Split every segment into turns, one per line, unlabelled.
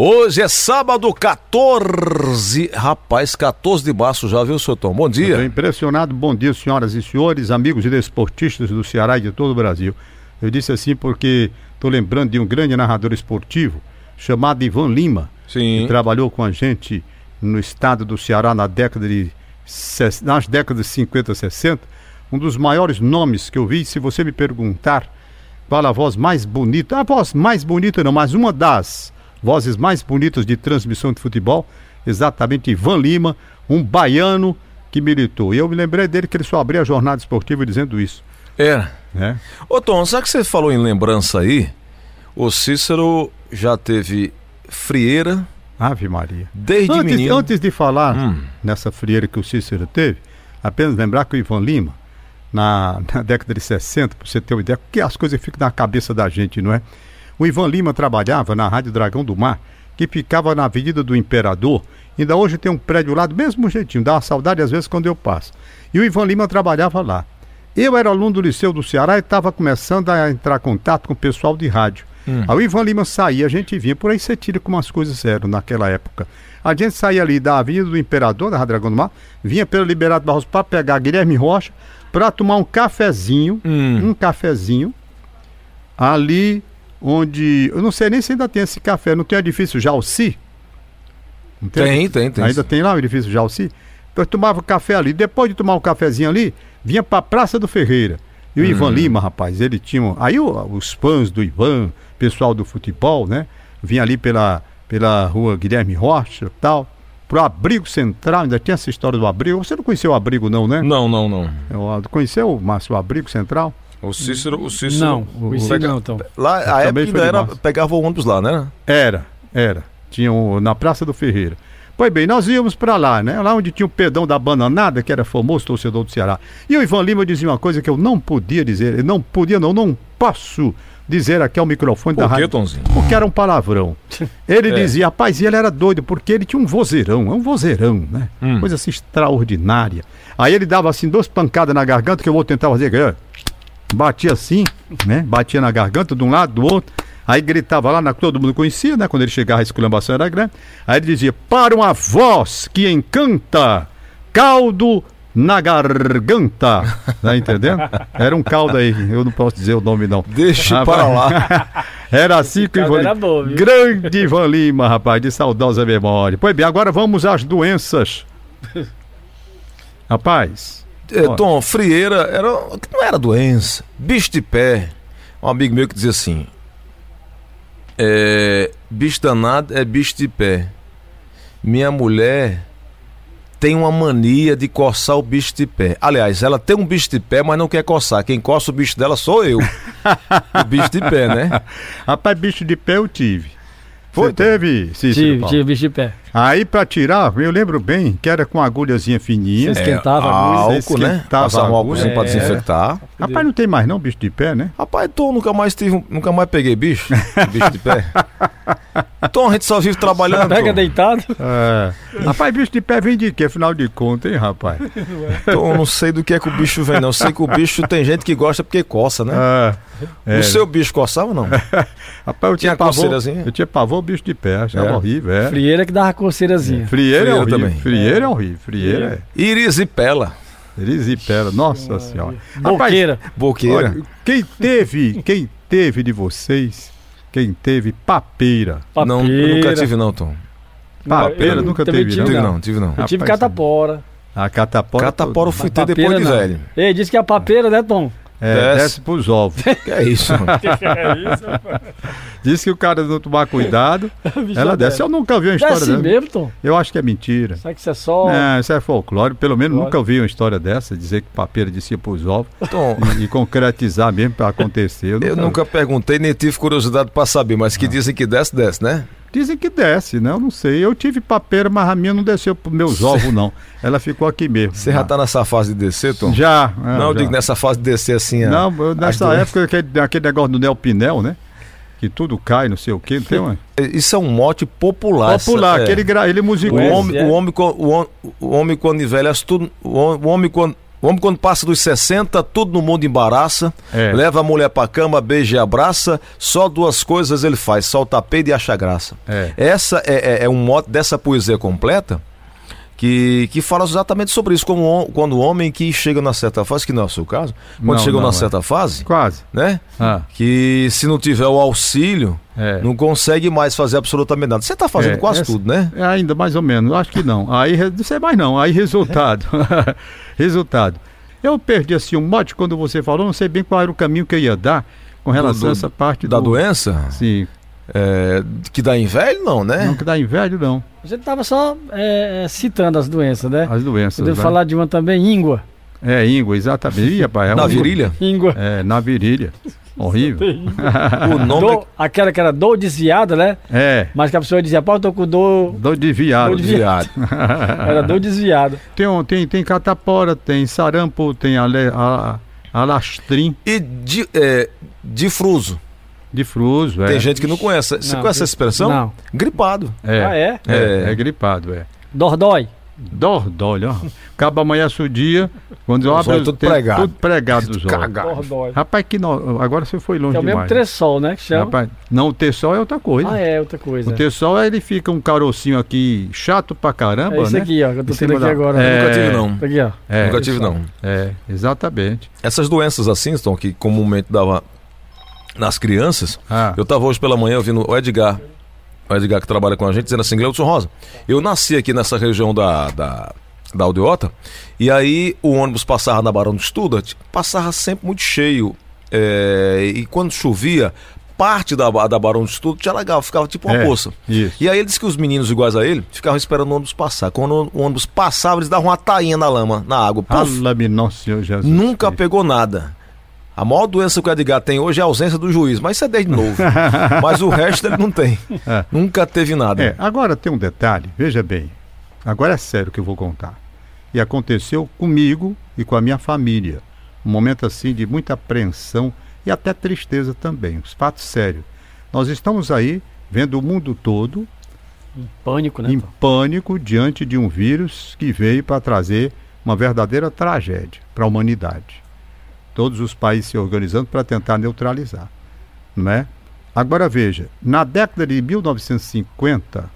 Hoje é sábado 14. Rapaz, 14 de março já, viu, seu Tom? Bom dia.
Estou impressionado. Bom dia, senhoras e senhores, amigos e desportistas do Ceará e de todo o Brasil. Eu disse assim porque estou lembrando de um grande narrador esportivo chamado Ivan Lima,
Sim.
que trabalhou com a gente no estado do Ceará na década de, nas décadas de 50, 60. Um dos maiores nomes que eu vi, se você me perguntar qual a voz mais bonita, a voz mais bonita não, mas uma das vozes mais bonitas de transmissão de futebol, exatamente Ivan Lima, um baiano que militou. E eu me lembrei dele que ele só abria a jornada esportiva dizendo isso.
Era.
Né?
Ô, Tom, sabe que você falou em lembrança aí? O Cícero já teve frieira
Ave Maria.
desde
Antes,
menino.
antes de falar
Hum.
nessa frieira que o Cícero teve, apenas lembrar que o Ivan Lima, na, na década de 60, para você ter uma ideia, porque as coisas ficam na cabeça da gente, não é? O Ivan Lima trabalhava na Rádio Dragão do Mar, que ficava na Avenida do Imperador. Ainda hoje tem um prédio lá do mesmo jeitinho, dá uma saudade às vezes quando eu passo. E o Ivan Lima trabalhava lá. Eu era aluno do Liceu do Ceará e estava começando a entrar em contato com o pessoal de rádio. Aí o Ivan Lima saía, a gente vinha, por aí você tira como as coisas eram naquela época. A gente saía ali da Avenida do Imperador, da Rádio Dragão do Mar, vinha pelo Liberado Barros para pegar Guilherme Rocha, para tomar um cafezinho,
Hum.
um cafezinho, ali onde. Eu não sei nem se ainda tem esse café, não tem o edifício Jalci? Não
Tem, tem, tem.
Ainda tem lá o edifício Jalci? Então eu tomava café ali. Depois de tomar o cafezinho ali, vinha pra Praça do Ferreira. E o Ivan Lima, rapaz, ele tinha. um- Aí o- os fãs do Ivan, pessoal do futebol, né? Vinha ali pela, pela rua Guilherme Rocha e tal. Pro abrigo central, ainda tinha essa história do abrigo. Você não conheceu o abrigo, não, né?
Não, não, não.
Eu- Conheceu, Márcio, o abrigo central?
O Cícero, o Cícero.
Não,
o-
pega-
não, então.
Lá, a época ainda era, pegava o ônibus lá, né?
Era, era. Tinha um, na Praça do Ferreira. Pois bem, nós íamos para lá, né? Lá onde tinha o pedão da bananada, que era famoso torcedor do Ceará. E o Ivan Lima dizia uma coisa que eu não podia dizer, eu não podia, não, não posso dizer aqui ao microfone da
Por quê,
rádio.
Tomzinho?
Porque era um palavrão. Ele
É.
dizia, rapaz, e ele era doido, porque ele tinha um vozeirão, é um vozeirão, né?
Hum.
Coisa assim extraordinária. Aí ele dava assim duas pancadas na garganta, que eu vou tentar fazer. Batia assim, né? Batia na garganta de um lado, do outro. Aí gritava lá, na, todo mundo conhecia, né? Quando ele chegava, a esculhambação era grande. Aí ele dizia, para uma voz que encanta, caldo na garganta. Tá entendendo? Era um caldo aí, eu não posso dizer o nome não.
Deixa
Rapaz,
para lá.
Era assim que Ivan Lima...
bom?
Grande Ivan Lima, rapaz, de saudosa memória. Pois bem, agora vamos às doenças. Rapaz,
É, Tom, frieira era, não era doença. Bicho de pé. Um amigo meu que dizia assim: é, bicho danado é bicho de pé. Minha mulher tem uma mania de coçar o bicho de pé. Aliás, ela tem um bicho de pé, mas não quer coçar. Quem coça o bicho dela sou eu. o bicho de pé, né?
rapaz, bicho de pé eu tive.
Foi,
Você teve, Cícero
Tive,
Paulo?
tive bicho de pé.
Aí pra tirar, eu lembro bem que era com agulhazinha fininha.
Você esquentava a agulha,
álcool, né?
esquentava
Passava um álcoolzinho
agulha.
pra
É.
desinfectar.
Rapaz, não tem mais não bicho de pé, né?
Rapaz, Tom, nunca mais tive, nunca mais peguei bicho, bicho de pé. Tom, a gente só vive trabalhando.
Pega
Tom.
deitado.
É. Rapaz, bicho de pé vem de quê, afinal de contas, hein, rapaz?
Tom, não sei do que é que o bicho vem, não. Eu sei que o bicho tem gente que gosta porque coça, né?
É. É.
O seu bicho coçava ou não?
Rapaz, eu tinha
Tinha
pavor,
coceirazinha?
eu tinha pavor bicho de pé, achava
É.
horrível, é.
Frieira que dava coceirazinha.
Frieira é
Frieira
horrível,
também.
frieira é horrível, frieira é...
Irisipela,
Erisipela, nossa senhora.
Boqueira.
boqueira.
Olha, quem teve, quem teve de vocês, quem teve papeira?
Não, eu
papeira.
nunca tive não, Tom.
Papeira
eu
nunca teve,
tive,
não?
Tive
não.
não, tive não.
Eu tive
Rapaz,
catapora.
A catapora...
Catapora eu fui ter depois de
não.
velho.
Ei, disse que a papeira, né, Tom?
É,
Desce.
desce pros ovos.
Que é isso?
Diz que o cara não tomar cuidado, ela desce. Eu nunca vi uma história
Desce
dessa.
mesmo, Tom.
Eu acho que é mentira.
Será que isso é só...
É, isso é folclore. Pelo menos
Folclore.
nunca vi uma história dessa, dizer que papeira descia pros ovos
Tom,
e, e concretizar mesmo pra acontecer.
eu nunca perguntei nem tive curiosidade pra saber, mas que dizem que desce, desce, né?
Dizem que desce, né? Eu não sei. Eu tive papeira, mas a minha não desceu pros meus ovos, não. Ela ficou aqui mesmo.
Você já tá nessa fase de descer, Tom?
Já. é,
Não, eu
já.
digo nessa fase de descer assim. a-
Não, eu- nessa época, aquele, aquele negócio do Neopinel, né? Que tudo cai, não sei o quê. Tem uma...
Isso é um mote popular.
Popular,
essa- é.
aquele gra... ele
O
musicou.
Conhece,
homem,
é?
o, homem, o, hom- o homem quando envelhece tudo. O o homem quando. O homem, quando passa dos 60, tudo no mundo embaraça,
É.
leva a mulher pra cama, beija e abraça, só duas coisas ele faz, solta peito e acha graça.
É.
Essa é, é- é um mote dessa poesia completa que, que fala exatamente sobre isso, como quando o homem que chega na certa fase, que não é o seu caso, quando
Não, não
na
é.
certa fase,
Quase.
né?
Ah,
Que se não tiver o auxílio,
é.
não consegue mais fazer absolutamente nada. Você tá fazendo
É,
quase
essa-
tudo, né?
É ainda mais ou menos, acho que não. Aí não sei mais não. Aí resultado. resultado. Eu perdi assim um mote quando você falou, não sei bem qual era o caminho que eu ia dar com relação
do-
a essa parte
Da
do,
doença,
Sim,
é, que dá em velho, não, né?
não que dá em velho não,
A gente tava só é, é, citando as doenças, né?
as doenças.
Podemos
né?
falar de uma também, íngua.
É, íngua, exatamente. Ih, rapaz, é
Na
um-
virilha?
Íngua.
É, na virilha. Horrível.
O nome
Dor- aquela que era dor desviada, né?
É,
Mas que a pessoa dizia, pô, eu tô com dor.
dor de viado.
Dor de
é viado.
Era dor desviada.
Tem, um- tem, tem catapora, tem sarampo, tem ale, a, alastrim
E de, é, difruso.
De fruso. É.
Tem gente que não conhece. Você
Não,
conhece essa expressão?
Não.
Gripado.
É,
Ah, é?
é,
É.
é gripado, é.
Dordói.
Dordói, ó. Acaba amanhece o dia, quando eu
Os
abro
tudo pregado.
tudo pregado dos olhos. Rapaz, que no... agora você foi longe
Que é o mesmo
demais.
tressol, né? Que chama.
Rapaz, não, o T-sol é outra coisa.
Ah, é, outra coisa.
O T-sol ele fica um carocinho aqui chato pra caramba,
É esse
né?
aqui, ó, que eu tô tendo aqui
da-
agora.
É.
Nunca tive, não.
Tá Aqui, ó.
É,
Nunca tive, não.
é, exatamente.
Essas doenças assim, Tom, que comumente dava nas crianças.
Ah,
Eu tava hoje pela manhã ouvindo o Edgar, o Edgar que trabalha com a gente, dizendo assim, Gleudson Rosa, eu nasci aqui nessa região da, da, da Aldeota, e aí o ônibus passava na Barão do Studat, passava sempre muito cheio, é, e quando chovia, parte da, da Barão do Studat já legal, ficava tipo uma
É.
poça.
isso.
E aí ele disse que os meninos iguais a ele ficavam esperando o ônibus passar. Quando o ônibus passava, eles davam uma tainha na lama, na água. Puf,
Senhor Jesus.
Nunca
Cristo.
pegou nada. A maior doença que o Edgar tem hoje é a ausência do juiz, mas isso é desde novo. mas o resto ele não tem.
É.
Nunca teve nada.
É, agora tem um detalhe, veja bem. Agora é sério que eu vou contar. E aconteceu comigo e com a minha família. Um momento assim de muita apreensão e até tristeza também. Os fatos sérios. Nós estamos aí vendo o mundo todo
Pânico, né?
em pânico diante de um vírus que veio para trazer uma verdadeira tragédia para a humanidade. Todos os países se organizando para tentar neutralizar, não é? Agora veja, na década de 1950,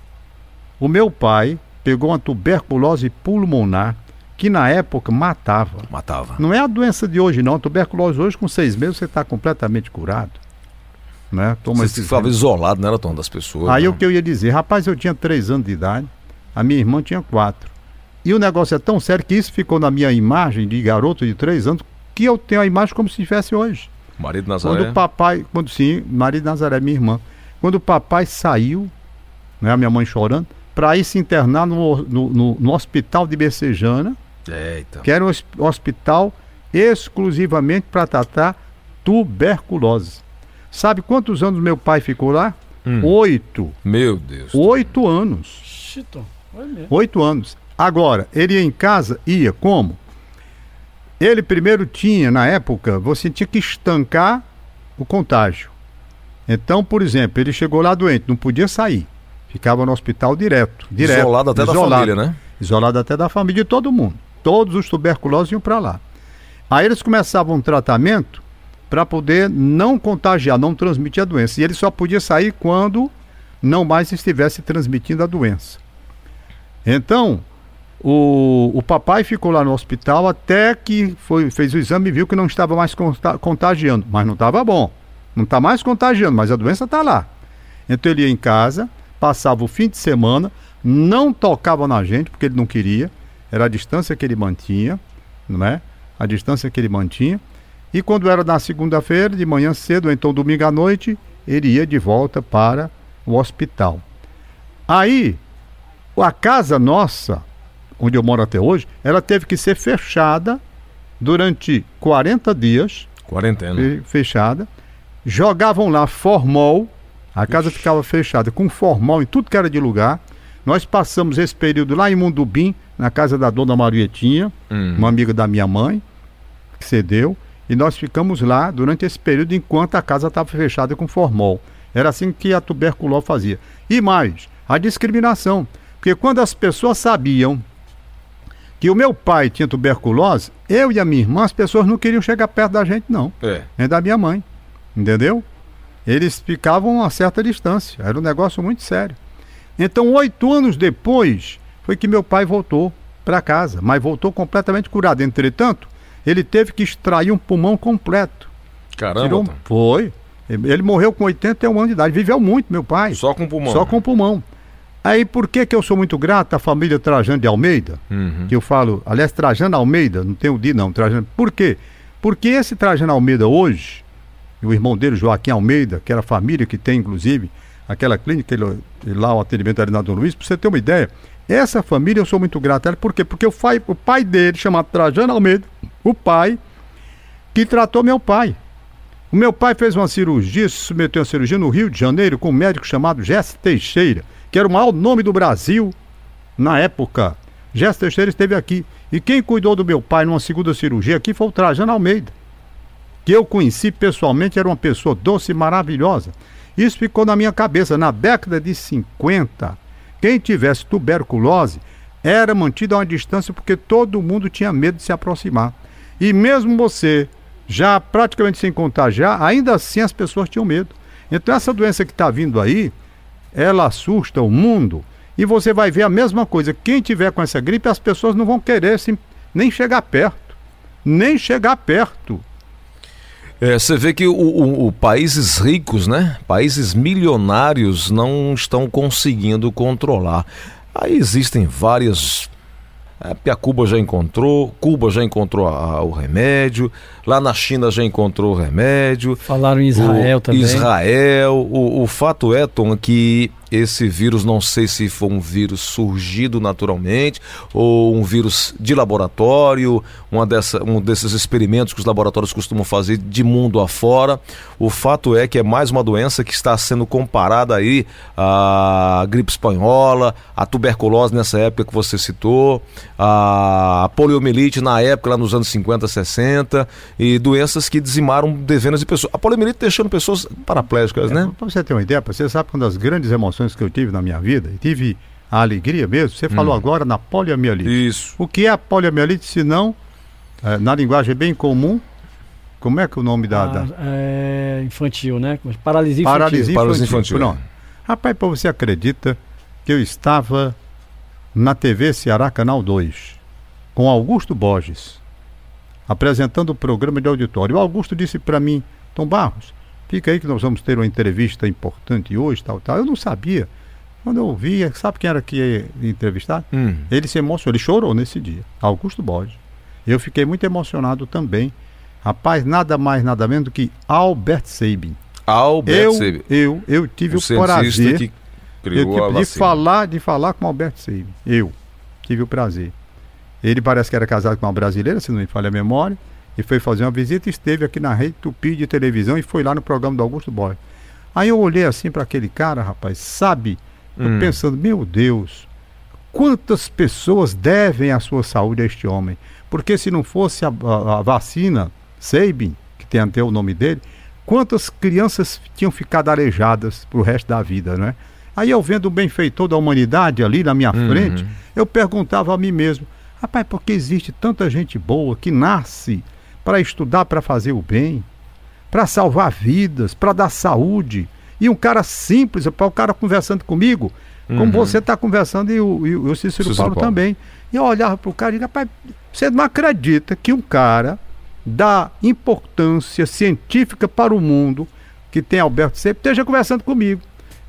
o meu pai pegou uma tuberculose pulmonar que na época matava.
Matava.
Não é a doença de hoje não, a tuberculose hoje com seis meses você está completamente curado, né? Toma
Você ficava isolado, não era Tom, das pessoas.
Aí o que eu ia dizer, rapaz, eu tinha três anos de idade, a minha irmã tinha quatro. E o negócio é tão sério que isso ficou na minha imagem de garoto de três anos, que eu tenho a imagem como se tivesse hoje.
Marido
Quando
Nazaré.
o papai, quando sim, marido Nazaré, minha irmã, quando o papai saiu, né, a minha mãe chorando, para ir se internar no, no, no- no hospital de Becejana,
Eita.
que era um hos- hospital exclusivamente para tratar tuberculose. Sabe quantos anos meu pai ficou lá?
Hum.
Oito.
Meu Deus.
Oito anos.
Tom. Foi mesmo.
Oito anos. Agora, ele ia em casa, ia como? Ele primeiro tinha, na época, você tinha que estancar o contágio. Então, por exemplo, ele chegou lá doente, não podia sair. Ficava no hospital direto. direto
Isolado até da
isolado.
família, né?
Isolado até da família de todo mundo. Todos os tuberculosos iam para lá. Aí eles começavam um tratamento para poder não contagiar, não transmitir a doença. E ele só podia sair quando não mais estivesse transmitindo a doença. Então, o, o papai ficou lá no hospital até que foi, fez o exame e viu que não estava mais conta- contagiando. Mas não estava bom. Não está mais contagiando, mas a doença está lá. Então ele ia em casa, passava o fim de semana, não tocava na gente, porque ele não queria. Era a distância que ele mantinha, não é? A distância que ele mantinha. E quando era na segunda-feira, de manhã cedo, ou então domingo à noite, ele ia de volta para o hospital. Aí, a casa nossa, onde eu moro até hoje, ela teve que ser fechada durante 40 dias,
Quarentena.
fe- fechada. Jogavam lá formol, a casa ficava fechada com formol em tudo que era de lugar. Nós passamos esse período lá em Mundubim, na casa da dona Marietinha,
Hum.
uma amiga da minha mãe, que cedeu, e nós ficamos lá durante esse período enquanto a casa estava fechada com formol. Era assim que a tuberculose fazia. E mais, a discriminação. Porque quando as pessoas sabiam que o meu pai tinha tuberculose, eu e a minha irmã, as pessoas não queriam chegar perto da gente, não.
É.
Nem da minha mãe. Entendeu? Eles ficavam a uma certa distância. Era um negócio muito sério. Então, oito anos depois, foi que meu pai voltou para casa, mas voltou completamente curado. Entretanto, ele teve que extrair um pulmão completo.
Caramba.
Tirou-. Foi. Ele morreu com 81 anos de idade. Viveu muito, meu pai.
Só com pulmão.
Só com o pulmão. Aí por que, que eu sou muito grato à família Trajano de Almeida?
Uhum.
Que eu falo, aliás, Trajano Almeida, não tem o D não, Trajano. Por quê? Porque esse Trajano Almeida hoje, e o irmão dele, Joaquim Almeida, que era a família que tem, inclusive, aquela clínica, ele, ele lá, o atendimento ali na Dom Luiz, pra você ter uma ideia, essa família eu sou muito grato a ela, por quê? Porque o pai, o pai dele, chamado Trajano Almeida, o pai, que tratou meu pai. O meu pai fez uma cirurgia, se submeteu a cirurgia no Rio de Janeiro com um médico chamado Jesse Teixeira, que era o maior nome do Brasil na época. Jesse Teixeira esteve aqui. E quem cuidou do meu pai numa segunda cirurgia aqui foi o Trajano Almeida, que eu conheci pessoalmente, era uma pessoa doce e maravilhosa. Isso ficou na minha cabeça. Na década de 50, quem tivesse tuberculose era mantido a uma distância porque todo mundo tinha medo de se aproximar. E mesmo você já praticamente sem contagiar, ainda assim as pessoas tinham medo. Então essa doença que está vindo aí, ela assusta o mundo. E você vai ver a mesma coisa. Quem tiver com essa gripe, as pessoas não vão querer se- nem chegar perto. Nem chegar perto.
É, você vê que o, o- o países ricos, né? Países milionários não estão conseguindo controlar. Aí existem várias. É, a Cuba já encontrou, Cuba já encontrou a- o remédio, lá na China já encontrou o remédio.
Falaram em Israel
o
também.
Israel. O, o fato é, Tom, que esse vírus, não sei se foi um vírus surgido naturalmente ou um vírus de laboratório, uma dessa, um desses experimentos que os laboratórios costumam fazer de mundo afora. O fato é que é mais uma doença que está sendo comparada aí à gripe espanhola, à tuberculose nessa época que você citou, à poliomielite na época, lá nos anos 50, 60, e doenças que dizimaram dezenas de pessoas. A poliomielite deixando pessoas paraplégicas, né?
Para você ter uma ideia, você sabe que uma das grandes emoções que eu tive na minha vida, e tive a alegria mesmo, você falou agora na poliomielite.
Isso.
O que é a poliomielite, se não, eh, na linguagem bem comum, como é que é o nome da... da...
Ah, é, infantil, né? Paralisia infantil.
Paralisia
Paralisia
infantil.
infantil.
Pronto. Rapaz, pô, você acredita que eu estava na TV Ceará Canal 2 com Augusto Borges apresentando o programa de auditório. O Augusto disse para mim, Tom Barros, fica aí que nós vamos ter uma entrevista importante hoje, tal, tal. Eu não sabia. Quando eu ouvi, sabe quem era que ia entrevistar?
Hum.
Ele se emocionou, ele chorou nesse dia. Augusto Borges. Eu fiquei muito emocionado também. Rapaz, nada mais, nada menos do que Albert Sabin.
Albert
Eu,
Sabin,
eu, eu tive
o
o, prazer
que
eu
criou
tive
a
de falar, de falar com o Albert Sabin. Eu tive o prazer. Ele parece que era casado com uma brasileira, se não me falha a memória, e foi fazer uma visita e esteve aqui na rede Tupi de televisão e foi lá no programa do Augusto Borges. Aí eu olhei assim para aquele cara, rapaz, sabe? Eu
Hum.
pensando, meu Deus, quantas pessoas devem a sua saúde a este homem? Porque se não fosse a, a- a vacina Sabin, que tem até o nome dele, quantas crianças tinham ficado aleijadas pro resto da vida, né? Aí eu vendo o benfeitor da humanidade ali na minha
Uhum.
frente, eu perguntava a mim mesmo, rapaz, por que existe tanta gente boa que nasce para estudar, para fazer o bem, para salvar vidas, para dar saúde? E um cara simples, para o cara conversando comigo, como
Uhum.
você está conversando e o, e o- o Cícero,
Cícero
Paulo,
Paulo.
também. E eu olhava para o cara e dizia, rapaz, você não acredita que um cara da importância científica para o mundo, que tem Alberto Sepp, esteja conversando comigo.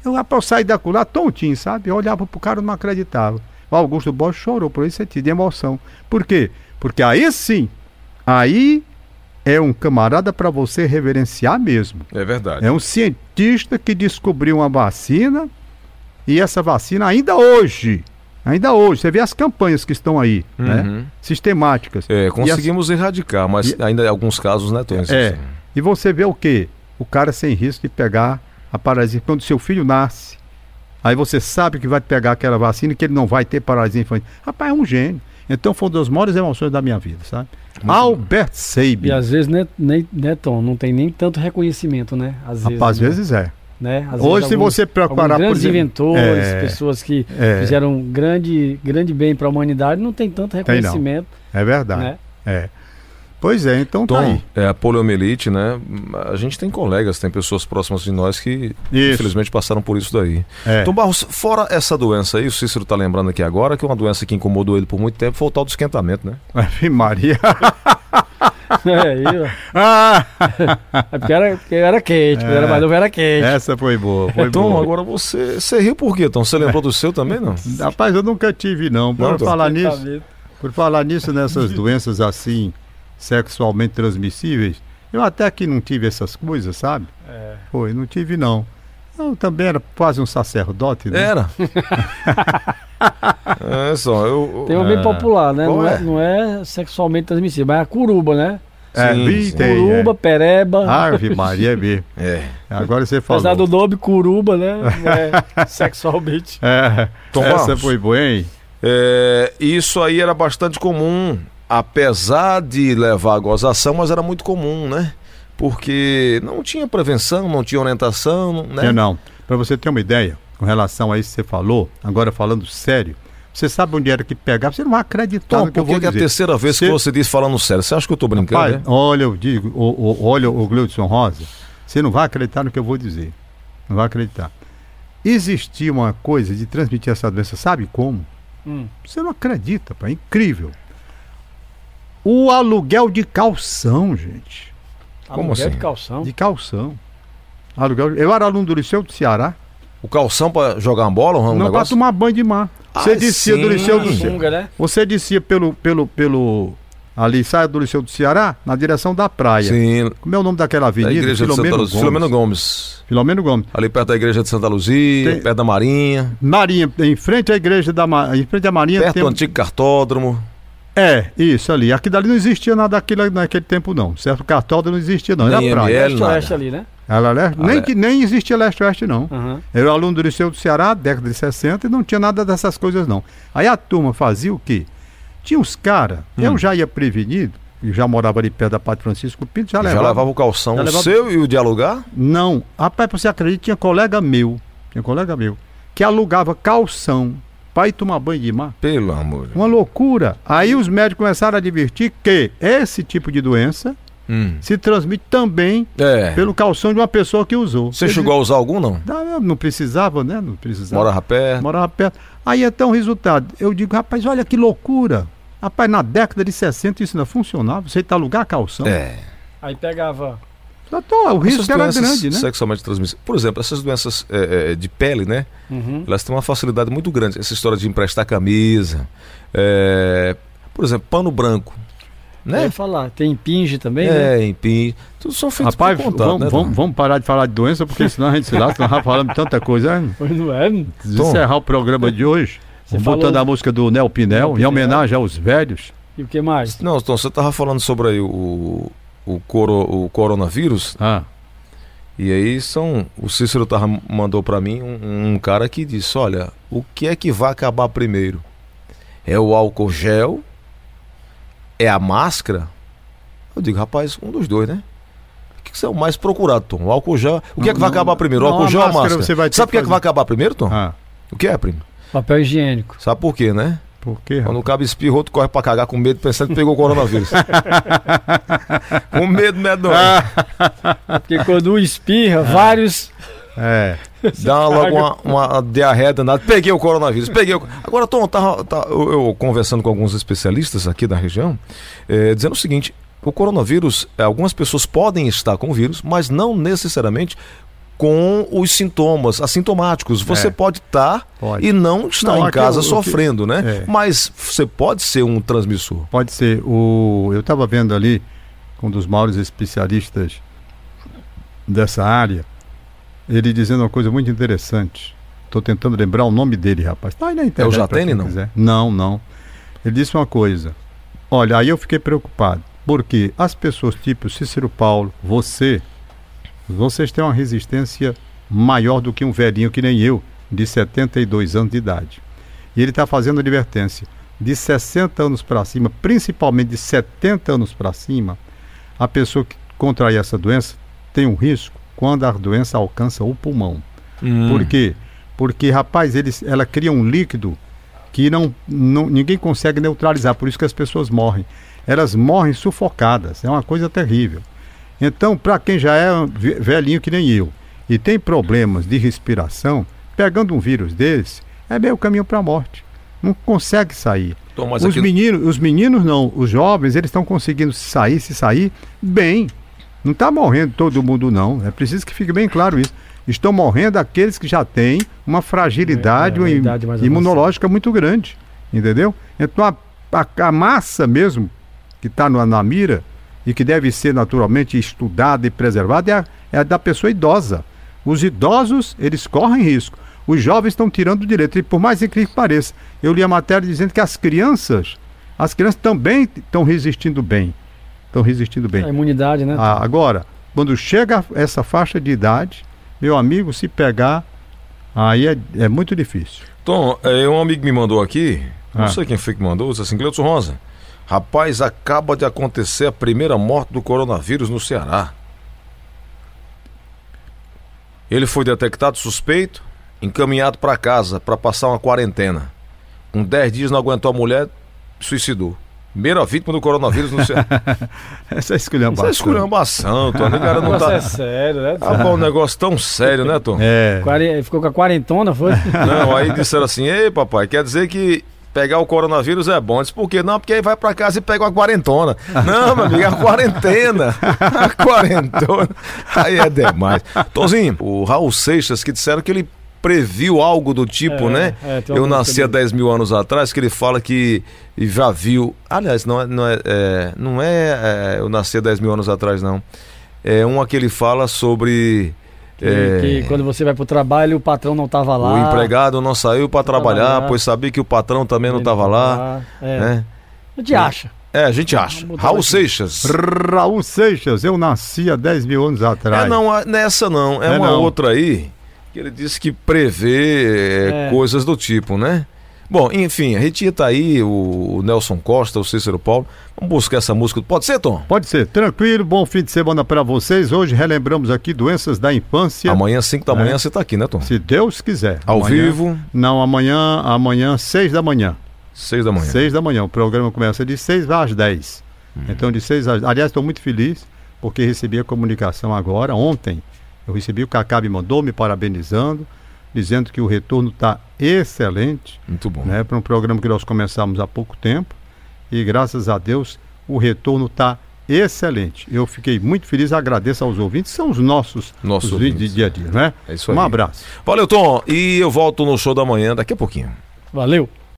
Eu, rapaz, eu saí da lá tontinho, sabe? Eu olhava pro cara e não acreditava. O Augusto Bosch chorou por esse sentido de emoção. Por quê? Porque aí sim, aí é um camarada para você reverenciar mesmo.
É verdade.
É um cientista que descobriu uma vacina e essa vacina ainda hoje, ainda hoje, você vê as campanhas que estão aí, né?
Uhum.
Sistemáticas.
É,
E as-
conseguimos erradicar, mas
E-
ainda em alguns casos, né, Tony?
É. E você vê o quê? O cara sem risco de pegar a paralisia. Quando seu filho nasce, aí você sabe que vai pegar aquela vacina e que ele não vai ter paralisia infantil. Rapaz, é um gênio. Então foi uma das maiores emoções da minha vida, sabe? Albert Sabin.
E às vezes, né, nem, né, Tom, não tem nem tanto reconhecimento, né? Às vezes.
Rapaz, às
né?
vezes é.
né? Às
Hoje,
vezes
se
alguns-
você procurar,
grandes
exemplo,
inventores,
é,
pessoas que
é.
fizeram grande, grande bem para a humanidade, não tem tanto
Tem não.
reconhecimento,
É verdade.
né?
É. Pois é, então tá
Tom,
aí.
é a poliomielite, né? A gente tem colegas, tem pessoas próximas de nós que
Isso.
infelizmente passaram por isso daí.
É.
Tom Barros, fora essa doença aí, o Cícero tá lembrando aqui agora que uma doença que incomodou ele por muito tempo foi o tal do esquentamento, né?
Ave Maria.
É, aí.
Ah,
É porque era, porque era quente, quando era mais novo era quente.
essa foi boa. Foi
Tom,
boa.
agora você, você riu por quê, Tom? Você lembrou do seu também, não?
Rapaz, eu nunca tive, não. Por
Não, Tom.
falar nisso, por falar nisso, nessas doenças assim, sexualmente transmissíveis, eu até que não tive essas coisas, sabe?
É.
Foi, não tive, não. Eu também era quase um sacerdote, né?
Era. é só, eu.
Tem uma bem
Ah,
popular, né? Não é?
é?
não é sexualmente transmissível, mas é a curuba, né?
É,
Sim, sim.
tem,
Curuba,
é.
pereba.
Ave Maria, é mesmo.
É.
Agora você falou.
Apesar do nome curuba, né? É sexualmente.
É,
Tom
essa
Barros.
foi boa, hein?
É, isso aí era bastante comum, apesar de levar a gozação, mas era muito comum, né? Porque não tinha prevenção, não tinha orientação, né?
Eu não. Para você ter uma ideia, com relação a isso que você falou, agora falando sério, você sabe onde era que pegava? Você não vai acreditar
Tom,
no que eu
por
vou
que é a
dizer.
terceira vez
Você-
que você diz falando sério? Você acha que eu tô brincando,
Pai,
né?
olha, eu digo, o, o- olha o Gleudson Rosa, você não vai acreditar no que eu vou dizer. Não vai acreditar. Existia uma coisa de transmitir essa doença, sabe como?
Hum.
Você não acredita, pai, é incrível. O aluguel de calção, gente.
Como
Aluguel
assim?
de calção.
De calção. Aluguel. Eu era aluno do Liceu do Ceará.
O calção pra jogar uma bola, um
não para tomar banho de mar. Você
Ah,
descia do
sim.
Liceu do Ceará.
né?
Você descia pelo, pelo, pelo. Ali, saia do Liceu do Ceará, na direção da praia.
Sim,
Como é o nome daquela
da
avenida?
igreja de Santa
Filomeno
Luzia.
Gomes.
Filomeno Gomes.
Filomeno Gomes.
Ali perto da igreja de Santa Luzia,
Tem-
perto da Marinha,
Marinha, em frente à igreja da Ma- em frente à Marinha
perto
tem
do antigo cartódromo.
É, isso ali. Aqui dali não existia nada daquilo naquele tempo, não. Certo? Cartódromo não existia, não. Era
Nem
praia.
ML.
Leste
nada.
oeste ali, né?
Era leste, nem, que, nem existia leste-oeste, não.
Aham.
Eu era aluno do Liceu do Ceará, década de 60, e não tinha nada dessas coisas, não. Aí a turma fazia o quê? Tinha uns caras,
Hum.
eu já ia prevenido, e já morava ali perto da Padre Francisco Pinto, já,
Já
levava.
levava o calção o
levava-
seu e o de alugar?
Não, rapaz, pra você acredita, tinha colega meu, tinha colega meu, que alugava calção para ir tomar banho de mar.
Pelo amor.
Uma loucura. Aí os médicos começaram a advertir que esse tipo de doença
Hum.
se transmite também
É.
pelo calção de uma pessoa que usou.
Você
Quer
chegou a usar algum, não?
Não, não precisava, né? Não precisava.
Morava perto.
Morava perto. Aí então o resultado. Eu digo, rapaz, olha que loucura. Rapaz, na década de 60 isso não funcionava. Você tá alugar calção.
É.
Aí pegava.
Então, o risco
Essas
era
doenças
grande, né?
Sexualmente transmissíveis. Por exemplo, essas doenças é, é, de pele, né?
Uhum.
Elas têm uma facilidade muito grande. Essa história de emprestar camisa. é, Por exemplo, pano branco.
Eu
Né?
ia falar, tem pinge também, né?
É, empim. Tudo são feitos
Rapaz,
por contato,
vamos,
né?
vamos, vamos parar de falar de doença, porque senão a gente se lasca, nós de tanta coisa. né?
Pois não é?
Encerrar o programa de hoje,
Você
botando
falou-
a música do Nel Pinel,
Nel
em
Pinel.
homenagem aos velhos.
E o que mais?
Não, Tom, você estava falando sobre aí o, o, coro, o coronavírus.
Ah,
E aí são. O Cícero tava, mandou para mim um, um cara que disse: Olha, o que é que vai acabar primeiro? É o álcool gel? É a máscara? Eu digo, rapaz, um dos dois, né? O que que é o mais procurado, Tom? O álcool gel. O que é que vai
Não,
acabar primeiro? O
não,
álcool gel ou a
máscara
Sabe o que
que
é que vai acabar primeiro, Tom?
ah,
O que é, primo?
Papel higiênico.
Sabe por quê, né?
Por quê?
Quando o cabo espirra, outro corre pra cagar com medo, pensando que pegou o coronavírus. com medo, medonho.
Porque quando um espirra, vários.
É,
Dá logo uma, uma diarreia danada. Peguei o coronavírus. Peguei o... Agora, Tom, tava, tá, eu, eu conversando com alguns especialistas aqui da região, eh, dizendo o seguinte: o coronavírus, eh, algumas pessoas podem estar com o vírus, mas não necessariamente com os sintomas assintomáticos. Você
É.
pode estar
pode.
e não estar
Não,
em casa
o- o que-
sofrendo, né?
É.
Mas você pode ser um transmissor.
Pode ser. O, eu estava vendo ali um dos maiores especialistas dessa área, ele dizendo uma coisa muito interessante. Estou tentando lembrar o nome dele, rapaz. Tá aí na internet.
É o Jatene, não?
quiser. Não, não. Ele disse uma coisa. Olha, aí eu fiquei preocupado. Porque as pessoas tipo Cícero Paulo, você, vocês têm uma resistência maior do que um velhinho que nem eu, de 72 anos de idade. E ele está fazendo advertência. De 60 anos para cima, principalmente de 70 anos para cima, a pessoa que contrair essa doença tem um risco quando a doença alcança o pulmão.
Hum.
Por quê? Porque, rapaz, eles, ela cria um líquido que não, não, ninguém consegue neutralizar, por isso que as pessoas morrem. Elas morrem sufocadas, é uma coisa terrível. Então, para quem já é ve- velhinho que nem eu e tem problemas de respiração, pegando um vírus desse, é meio caminho para a morte. Não consegue sair.
Tom, mas
os
aqui-
meninos, os meninos não, os jovens, eles estão conseguindo sair, se sair bem. Não está morrendo todo mundo não. É preciso que fique bem claro isso. Estão morrendo aqueles que já têm uma fragilidade
É, é, uma
imunológica muito grande, entendeu? Então a, a- a massa mesmo que está na mira e que deve ser naturalmente estudada e preservada é a, é a da pessoa idosa. Os idosos, eles correm risco. Os jovens estão tirando o direito. E por mais incrível que pareça, eu li a matéria dizendo que as crianças, as crianças também estão resistindo bem. Estão resistindo bem.
A imunidade, né?
Ah, agora, quando chega essa faixa de idade, meu amigo, se pegar, aí é, é muito difícil.
Tom, é, um amigo me mandou aqui, não
Ah.
sei quem foi que mandou, disse assim, Cleuton Rosa, rapaz, acaba de acontecer a primeira morte do coronavírus no Ceará. Ele foi detectado suspeito, encaminhado para casa para passar uma quarentena. Com 10 dias não aguentou a mulher, suicidou. Primeira vítima do coronavírus no Ceará.
Essa é esculhambação.
é esculhambação, Tom. O cara não tá...
é sério, né?
Ah, pô, um negócio tão sério, né, Tom?
É.
Ficou com a quarentona, foi?
Não, aí disseram assim, ei papai, quer dizer que pegar o coronavírus é bom. Eu Disse, por quê? Não, porque aí vai pra casa e pega uma quarentona. Não, meu amigo, é a quarentena. A quarentona. Aí é demais. Tozinho, o Raul Seixas que disseram que ele previu algo do tipo,
É,
né?
é,
Eu nasci há
dele.
10 mil anos atrás, que ele fala que já viu. Aliás, não é. Não é, é, não é, é, eu nasci há 10 mil anos atrás, não. É uma que ele fala sobre.
Que,
é,
que quando você vai pro trabalho, o patrão não tava lá.
o empregado não saiu para trabalhar,
trabalhar.
pois sabia que o patrão também não estava lá.
É.
Né?
A gente acha.
É, a gente acha. Raul
aqui.
Seixas.
Raul Seixas, eu nasci há 10 mil anos atrás.
É, não, a- nessa não. É,
É
uma
não.
outra aí que ele disse que prevê é,
É.
coisas do tipo, né? Bom, enfim, a gente tá aí, o, Nelson Costa, o Cícero Paulo. Vamos buscar essa música. Pode ser, Tom?
Pode ser, tranquilo, bom fim de semana para vocês. Hoje relembramos aqui doenças da infância.
Amanhã, 5 da
É.
manhã, você tá aqui, né, Tom?
Se Deus quiser.
Ao
Amanhã-
vivo,
Não, amanhã, amanhã, 6 da manhã.
6 da manhã.
6 da manhã. O programa começa de 6 às 10.
Hum.
Então, de 6 às. Aliás, estou muito feliz porque recebi a comunicação agora, ontem. Eu recebi, o Cacá me mandou me parabenizando, dizendo que o retorno está excelente,
Muito bom.
né? Para um programa que nós começamos há pouco tempo. E graças a Deus, o retorno está excelente. Eu fiquei muito feliz, agradeço aos ouvintes, são os nossos,
Nossos
os vídeos de
ouvintes.
dia a dia, né?
É isso
Um
aí.
abraço.
Valeu, Tom. E eu volto no show da manhã daqui a pouquinho.
Valeu.